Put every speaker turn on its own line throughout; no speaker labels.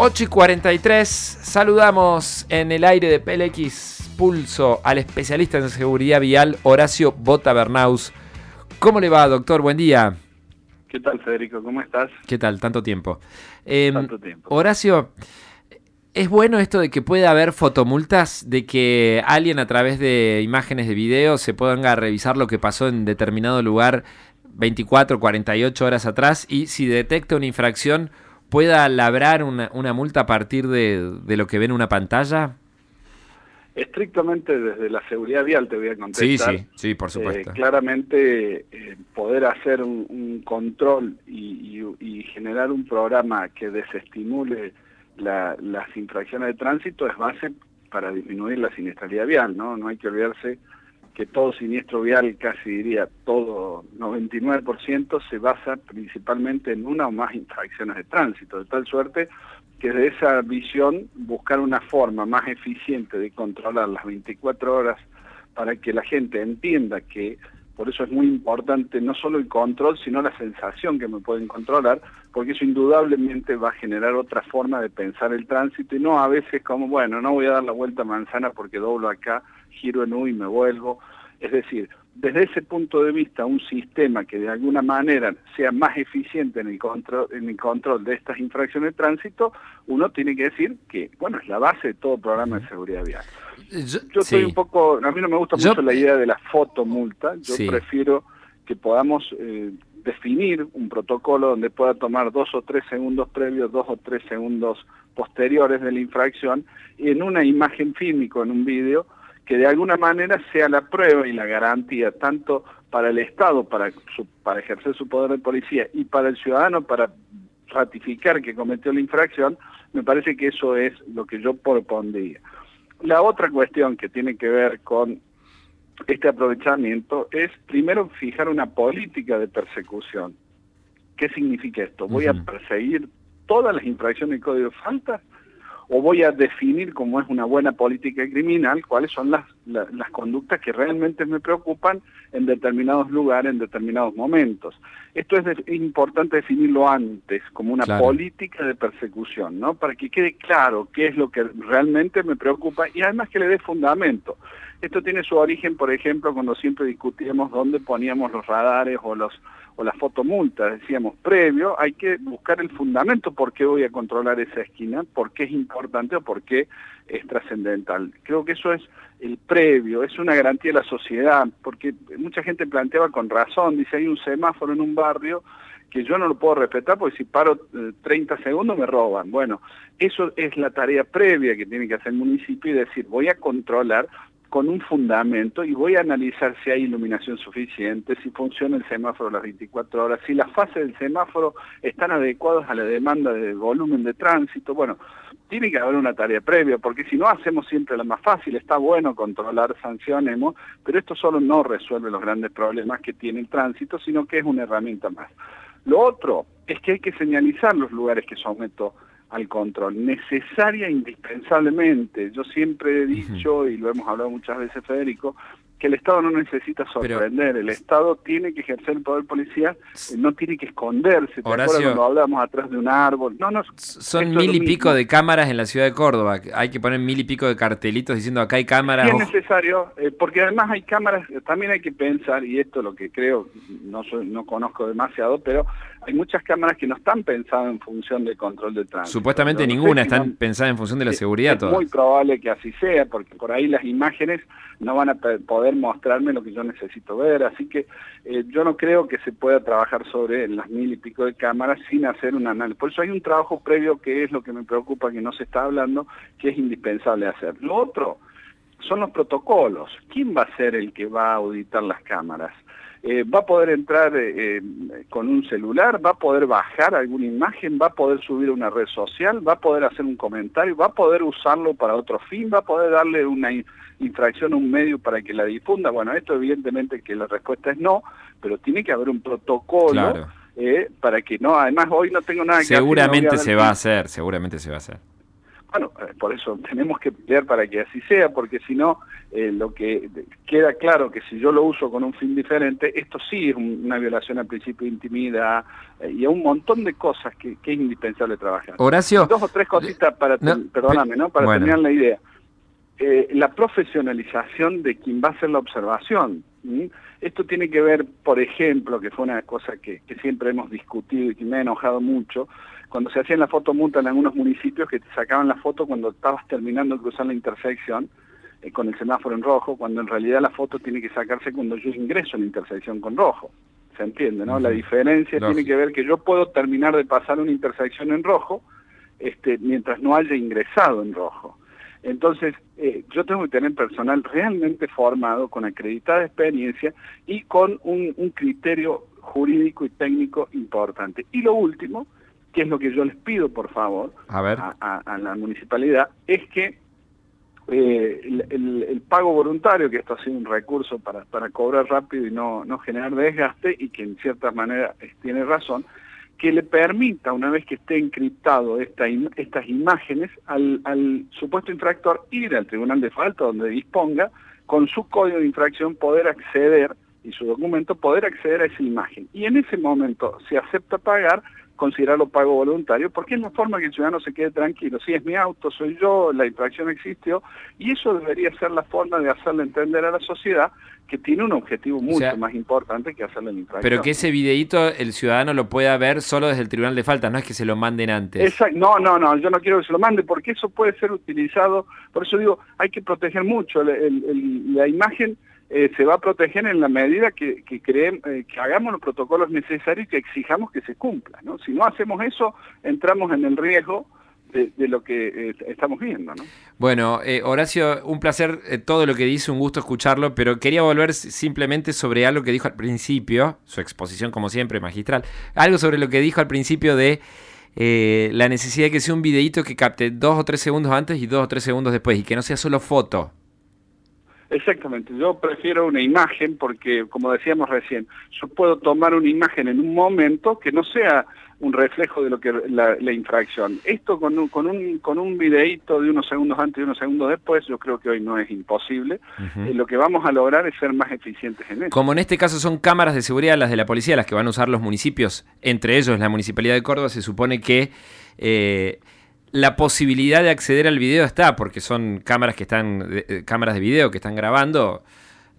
8 y 43, saludamos en el aire de PLX Pulso al especialista en seguridad vial Horacio Bota Bernaus. ¿Cómo le va, doctor? Buen día.
¿Qué tal, Federico? ¿Cómo estás?
¿Qué tal? Tanto tiempo. Em, Tanto tiempo. Horacio, ¿es bueno esto de que pueda haber fotomultas, de que alguien a través de imágenes de video se pueda revisar lo que pasó en determinado lugar 24, 48 horas atrás y si detecta una infracción pueda labrar una, una multa a partir de, de, lo que ve en una pantalla?
Estrictamente desde la seguridad vial te voy a contestar.
Sí, sí, sí, por supuesto.
Eh, claramente eh, poder hacer un, control y, y, generar un programa que desestimule las infracciones de tránsito es base para disminuir la siniestralidad vial, ¿no? No hay que olvidarse que todo siniestro vial, casi diría todo 99%, se basa principalmente en una o más infracciones de tránsito, de tal suerte que de esa visión buscar una forma más eficiente de controlar las 24 horas para que la gente entienda que por eso es muy importante no solo el control, sino la sensación que me pueden controlar, porque eso indudablemente va a generar otra forma de pensar el tránsito y no a veces como, bueno, no voy a dar la vuelta a manzana porque doblo acá, giro en U y me vuelvo. Es decir, desde ese punto de vista, un sistema que de alguna manera sea más eficiente en el control, en el control de estas infracciones de tránsito, uno tiene que decir que, bueno, es la base de todo programa de seguridad vial. Yo, estoy un poco, a mí no me gusta mucho la idea de la fotomulta, yo prefiero que podamos eh, definir un protocolo donde pueda tomar dos o tres segundos previos, dos o tres segundos posteriores de la infracción, y en una imagen fílmica, en un vídeo, que de alguna manera sea la prueba y la garantía tanto para el Estado, para, para ejercer su poder de policía, y para el ciudadano, para ratificar que cometió la infracción, me parece que eso es lo que yo propondría. La otra cuestión que tiene que ver con este aprovechamiento es primero fijar una política de persecución. ¿Qué significa esto? ¿Voy a perseguir todas las infracciones del código de falta? O voy a definir como es una buena política criminal cuáles son las, las, conductas que realmente me preocupan en determinados lugares, en determinados momentos. Esto es, importante definirlo antes, como una política de persecución, ¿no? Para que quede claro qué es lo que realmente me preocupa y además que le dé fundamento. Esto tiene su origen, por ejemplo, cuando siempre discutíamos dónde poníamos los radares o los o la fotomulta, decíamos, previo, hay que buscar el fundamento por qué voy a controlar esa esquina, por qué es importante o por qué es trascendental. Creo que eso es el previo, es una garantía de la sociedad, porque mucha gente planteaba con razón, dice, hay un semáforo en un barrio que yo no lo puedo respetar porque si paro 30 eh, segundos me roban. Bueno, eso es la tarea previa que tiene que hacer el municipio y decir, voy a controlar con un fundamento y voy a analizar si hay iluminación suficiente, si funciona el semáforo las 24 horas, si las fases del semáforo están adecuadas a la demanda de volumen de tránsito. Bueno, tiene que haber una tarea previa, porque si no hacemos siempre la más fácil, está bueno controlar, sancionemos, pero esto solo no resuelve los grandes problemas que tiene el tránsito, sino que es una herramienta más. Lo otro es que hay que señalizar los lugares que someto al control, necesaria indispensablemente. Yo siempre he dicho, y lo hemos hablado muchas veces, Federico, que el Estado no necesita sorprender, el Estado tiene que ejercer el poder policial, no tiene que esconderse. ¿Te acuerdas cuando hablábamos atrás de un árbol? No, no.
Son mil y pico de cámaras en la ciudad de Córdoba. Hay que poner mil y pico de cartelitos diciendo acá hay cámaras.
es necesario, eh, porque además hay cámaras, también hay que pensar, y esto es lo que creo, no, no conozco demasiado, pero hay muchas cámaras que no están pensadas en función del control del tránsito.
Supuestamente ninguna están pensadas en función de la seguridad.
Es muy probable que así sea, porque por ahí las imágenes no van a poder mostrarme lo que yo necesito ver, así que eh, yo no creo que se pueda trabajar sobre las mil y pico de cámaras sin hacer un análisis. Por eso hay un trabajo previo que es lo que me preocupa que no se está hablando, que es indispensable hacer. Lo otro son los protocolos. ¿Quién va a ser el que va a auditar las cámaras? Eh, va a poder entrar eh, eh, con un celular, va a poder bajar alguna imagen, va a poder subir a una red social, va a poder hacer un comentario, va a poder usarlo para otro fin, va a poder darle una infracción a un medio para que la difunda. Bueno, esto evidentemente que la respuesta es no, pero tiene que haber un protocolo para que no, además hoy no tengo nada que
Seguramente se va a hacer, seguramente se va a hacer.
Bueno, eh, por eso tenemos que pelear para que así sea, porque si no, eh, lo que queda claro que si yo lo uso con un fin diferente, esto sí es una violación al principio de intimidad eh, y a un montón de cosas que, es indispensable trabajar.
Horacio.
Dos o tres cositas para, perdóname, ¿no? Para terminar la idea. la profesionalización de quien va a hacer la observación. Esto tiene que ver, por ejemplo, que fue una cosa que, que siempre hemos discutido y que me ha enojado mucho, cuando se hacían la foto multa en algunos municipios que te sacaban la foto cuando estabas terminando de cruzar la intersección eh, con el semáforo en rojo, cuando en realidad la foto tiene que sacarse cuando yo ingreso en la intersección con rojo. ¿Se entiende, no? La diferencia tiene que ver que yo puedo terminar de pasar una intersección en rojo este, mientras no haya ingresado en rojo. Entonces, eh, yo tengo que tener personal realmente formado, con acreditada experiencia y con un, un criterio jurídico y técnico importante. Y lo último, que es lo que yo les pido, por favor, a, la municipalidad, es que eh, el, pago voluntario, que esto ha sido un recurso para, para cobrar rápido y no, no generar desgaste, y que en cierta manera tiene razón, que le permita, una vez que esté encriptado esta, estas imágenes, al, al supuesto infractor ir al tribunal de falta donde disponga, con su código de infracción poder acceder y su documento poder acceder a esa imagen. Y en ese momento, si acepta pagar, considerarlo pago voluntario, porque es la forma que el ciudadano se quede tranquilo. Si es mi auto, soy yo, la infracción existió, y eso debería ser la forma de hacerle entender a la sociedad que tiene un objetivo mucho más importante que hacerle la infracción.
Pero que ese videíto el ciudadano lo pueda ver solo desde el tribunal de faltas, no es que se lo manden antes.
No, no, no, yo no quiero que se lo mande porque eso puede ser utilizado, por eso digo, hay que proteger mucho la imagen eh, se va a proteger en la medida que, que, eh, que hagamos los protocolos necesarios y que exijamos que se cumplan. ¿no? Si no hacemos eso, entramos en el riesgo de, lo que eh, estamos viendo. ¿no?
Bueno, Horacio, un placer todo lo que dice, un gusto escucharlo, pero quería volver simplemente sobre algo que dijo al principio, su exposición como siempre magistral, algo sobre lo que dijo al principio de... la necesidad de que sea un videíto que capte dos o tres segundos antes y dos o tres segundos después y que no sea solo foto,
Exactamente, yo prefiero una imagen porque, como decíamos recién, yo puedo tomar una imagen en un momento que no sea un reflejo de lo que la, la infracción. Esto con un, con un con un videíto de unos segundos antes y unos segundos después, yo creo que hoy no es imposible. Eh, lo que vamos a lograr es ser más eficientes en eso.
Como en este caso son cámaras de seguridad las de la policía las que van a usar los municipios, entre ellos la municipalidad de Córdoba, se supone que eh, la posibilidad de acceder al video está, porque son cámaras que están, eh, cámaras de video que están grabando.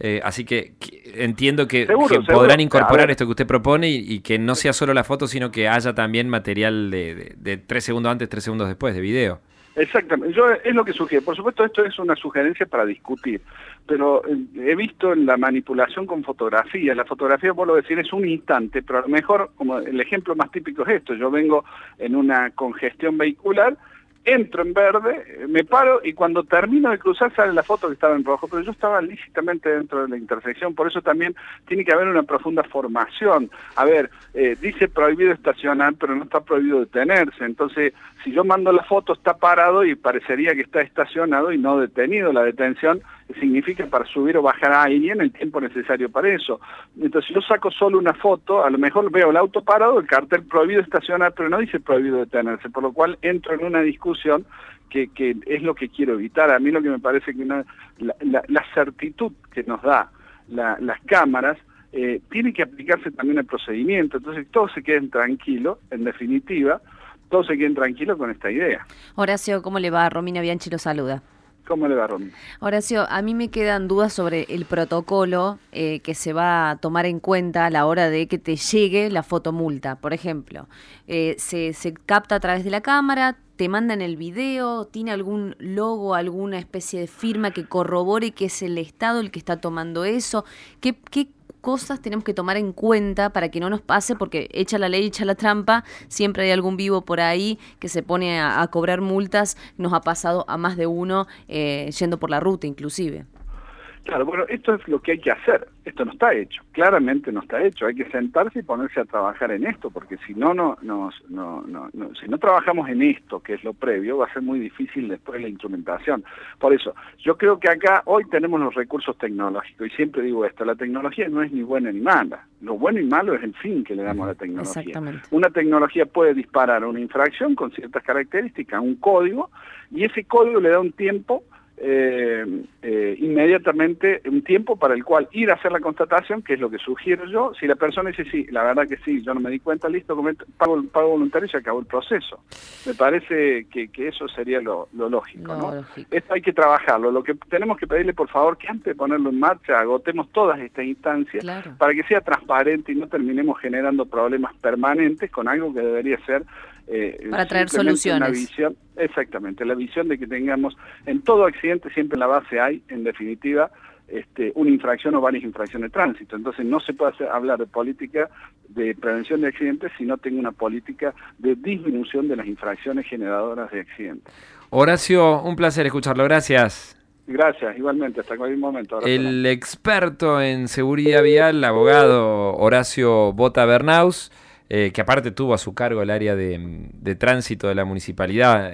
Eh, así que, entiendo que, podrán incorporar esto que usted propone y, que no sea solo la foto, sino que haya también material de, tres segundos antes, tres segundos después de video.
Exactamente, yo es lo que sugiero. Por supuesto, esto es una sugerencia para discutir, pero eh, he visto en la manipulación con fotografía, la fotografía, vuelvo a decir, es un instante, pero a lo mejor, como el ejemplo más típico es esto, yo vengo en una congestión vehicular, entro en verde, me paro y cuando termino de cruzar sale la foto que estaba en rojo, pero yo estaba lícitamente dentro de la intersección, por eso también tiene que haber una profunda formación. A ver, eh, dice prohibido estacionar, pero no está prohibido detenerse, entonces si yo mando la foto está parado y parecería que está estacionado y no detenido la detención, significa para subir o bajar a alguien el tiempo necesario para eso. Entonces, si yo saco solo una foto, a lo mejor veo el auto parado, el cartel prohibido estacionar, pero no dice prohibido detenerse, por lo cual entro en una discusión que, que es lo que quiero evitar. A mí lo que me parece que la, la, certitud que nos da las cámaras eh, tiene que aplicarse también al procedimiento, entonces todos se queden tranquilos, en definitiva, todos se queden tranquilos con esta idea.
Horacio, ¿cómo le va? Romina Bianchi lo saluda.
¿Cómo le va,
Horacio, a mí me quedan dudas sobre el protocolo eh, que se va a tomar en cuenta a la hora de que te llegue la fotomulta. Por ejemplo, eh, se, se capta a través de la cámara, te mandan el video, tiene algún logo, alguna especie de firma que corrobore que es el Estado el que está tomando eso. ¿Qué, qué cosas tenemos que tomar en cuenta para que no nos pase, porque echa la ley, echa la trampa, siempre hay algún vivo por ahí que se pone a, cobrar multas, nos ha pasado a más de uno eh, yendo por la ruta inclusive.
Claro, bueno, esto es lo que hay que hacer. Esto no está hecho. Claramente no está hecho. Hay que sentarse y ponerse a trabajar en esto, porque si no, no, no, no, no, si no trabajamos en esto, que es lo previo, va a ser muy difícil después la instrumentación. Por eso, yo creo que acá hoy tenemos los recursos tecnológicos y siempre digo esto: la tecnología no es ni buena ni mala. Lo bueno y malo es el fin que le damos a la tecnología. Una tecnología puede disparar una infracción con ciertas características, un código, y ese código le da un tiempo eh, eh, inmediatamente un tiempo para el cual ir a hacer la constatación, que es lo que sugiero yo. Si la persona dice sí, la verdad que sí, yo no me di cuenta, listo, pago pago voluntario y se acabó el proceso. Me parece que, eso sería lo, lógico. ¿no? Esto hay que trabajarlo. Lo que tenemos que pedirle, por favor, que antes de ponerlo en marcha, agotemos todas estas instancias para que sea transparente y no terminemos generando problemas permanentes con algo que debería ser
eh, para traer soluciones.
visión, exactamente, la visión de que tengamos en todo accidente siempre en la base hay, en definitiva, este, una infracción o varias infracciones de tránsito. Entonces no se puede hablar de política de prevención de accidentes si no tengo una política de disminución de las infracciones generadoras de accidentes.
Horacio, un placer escucharlo. Gracias.
Gracias, igualmente, hasta cualquier momento.
el experto en seguridad vial, abogado Horacio Bota Bernaus. Eh, que aparte tuvo a su cargo el área de, de tránsito de la municipalidad